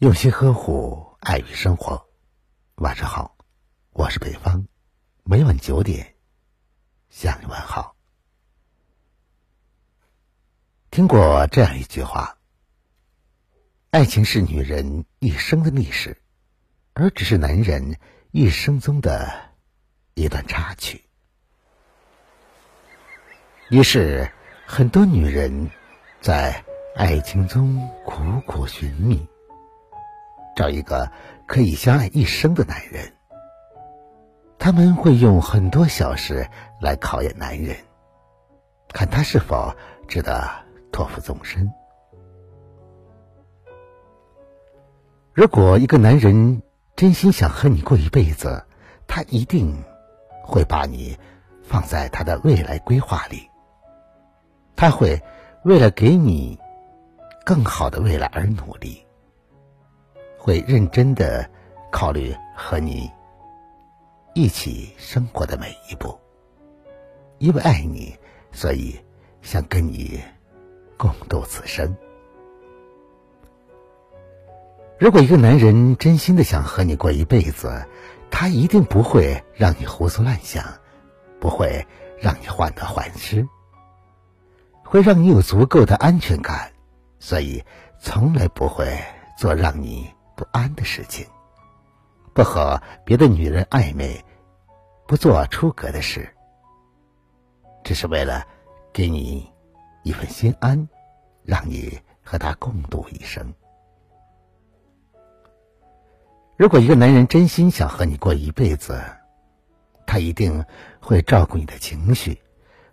用心呵护，爱与生活。晚上好，我是北方，每晚九点向你问好。听过这样一句话：爱情是女人一生的历史，而只是男人一生中的一段插曲。于是，很多女人在爱情中苦苦寻觅。找一个可以相爱一生的男人，他们会用很多小事来考验男人，看他是否值得托付终身。如果一个男人真心想和你过一辈子，他一定会把你放在他的未来规划里，他会为了给你更好的未来而努力。会认真的考虑和你一起生活的每一步，因为爱你，所以想跟你共度此生。如果一个男人真心的想和你过一辈子，他一定不会让你胡思乱想，不会让你患得患失，会让你有足够的安全感，所以从来不会做让你。不安的事情，不和别的女人暧昧，不做出格的事，只是为了给你一份心安，让你和他共度一生。如果一个男人真心想和你过一辈子，他一定会照顾你的情绪，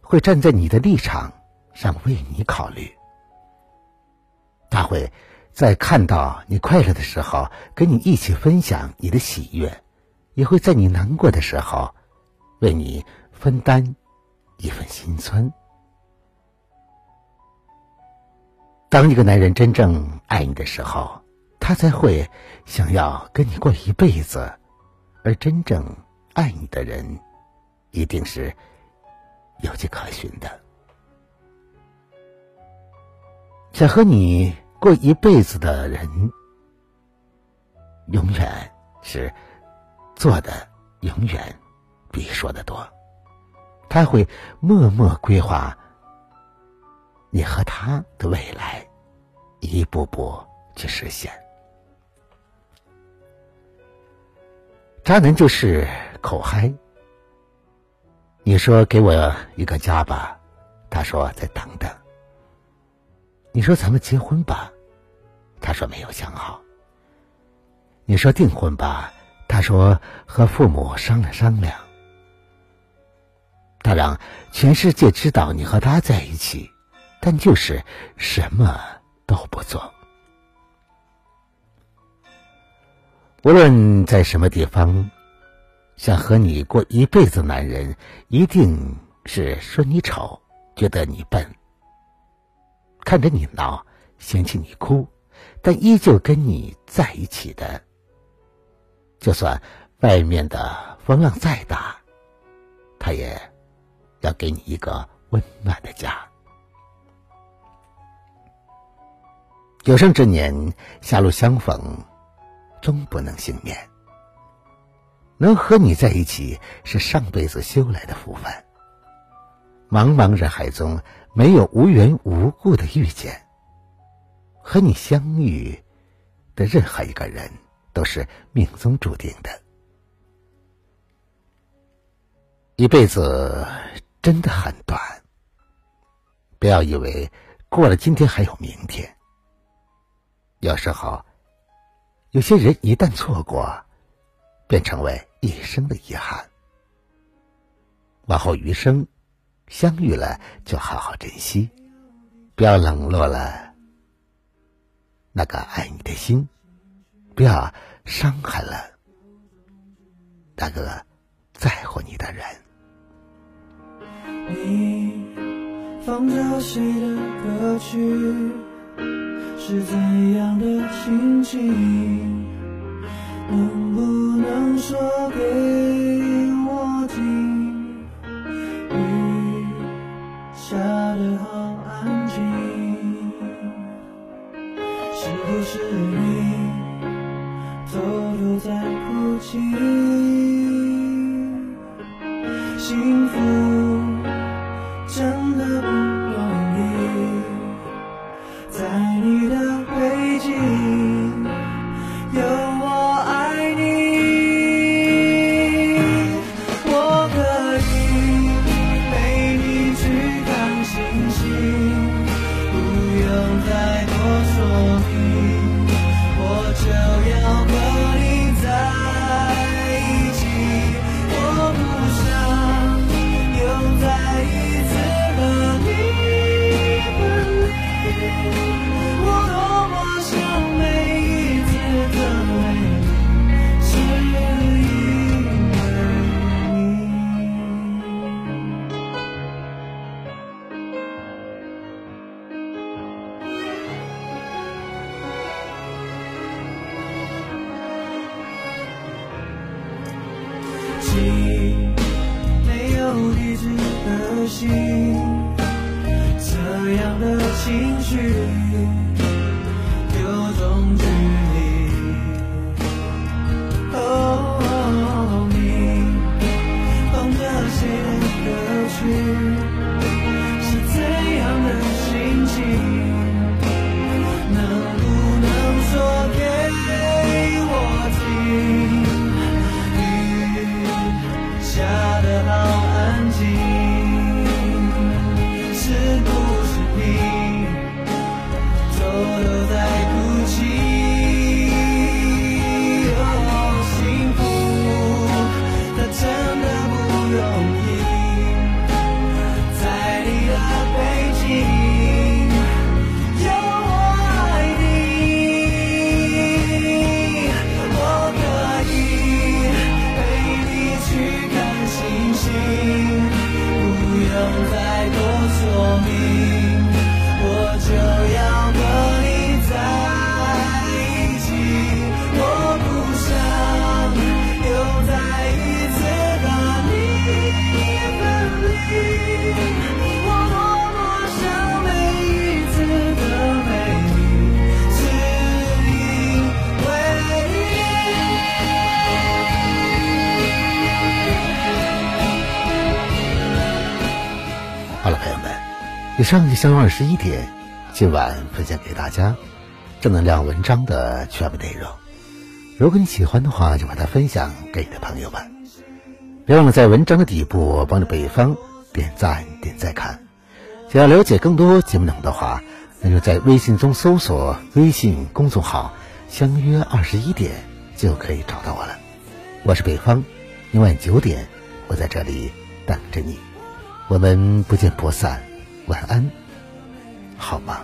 会站在你的立场上为你考虑，他会。在看到你快乐的时候，跟你一起分享你的喜悦；也会在你难过的时候，为你分担一份心酸。当一个男人真正爱你的时候，他才会想要跟你过一辈子。而真正爱你的人，一定是有迹可循的，想和你。过一辈子的人，永远是做的永远比说的多。他会默默规划你和他的未来，一步步去实现。渣男就是口嗨。你说给我一个家吧，他说再等等。你说咱们结婚吧，他说没有想好。你说订婚吧，他说和父母商量商量。他让全世界知道你和他在一起，但就是什么都不做。无论在什么地方，想和你过一辈子，男人一定是说你丑，觉得你笨。看着你闹，嫌弃你哭，但依旧跟你在一起的。就算外面的风浪再大，他也要给你一个温暖的家。有生之年，狭路相逢，终不能幸免。能和你在一起，是上辈子修来的福分。茫茫人海中。没有无缘无故的遇见，和你相遇的任何一个人都是命中注定的。一辈子真的很短，不要以为过了今天还有明天。有时候，有些人一旦错过，便成为一生的遗憾。往后余生。相遇了就好好珍惜，不要冷落了那个爱你的心，不要伤害了那个在乎你的人。你放着谁的歌曲？是怎样的心情？能不能说给？幸福。心，这样的情绪。以上就相约二十一点，今晚分享给大家正能量文章的全部内容。如果你喜欢的话，就把它分享给你的朋友们。别忘了在文章的底部帮着北方点赞、点再看。想要了解更多节目内容的话，那就在微信中搜索微信公众号“相约二十一点”就可以找到我了。我是北方，明晚九点我在这里等着你。我们不见不散，晚安，好吗？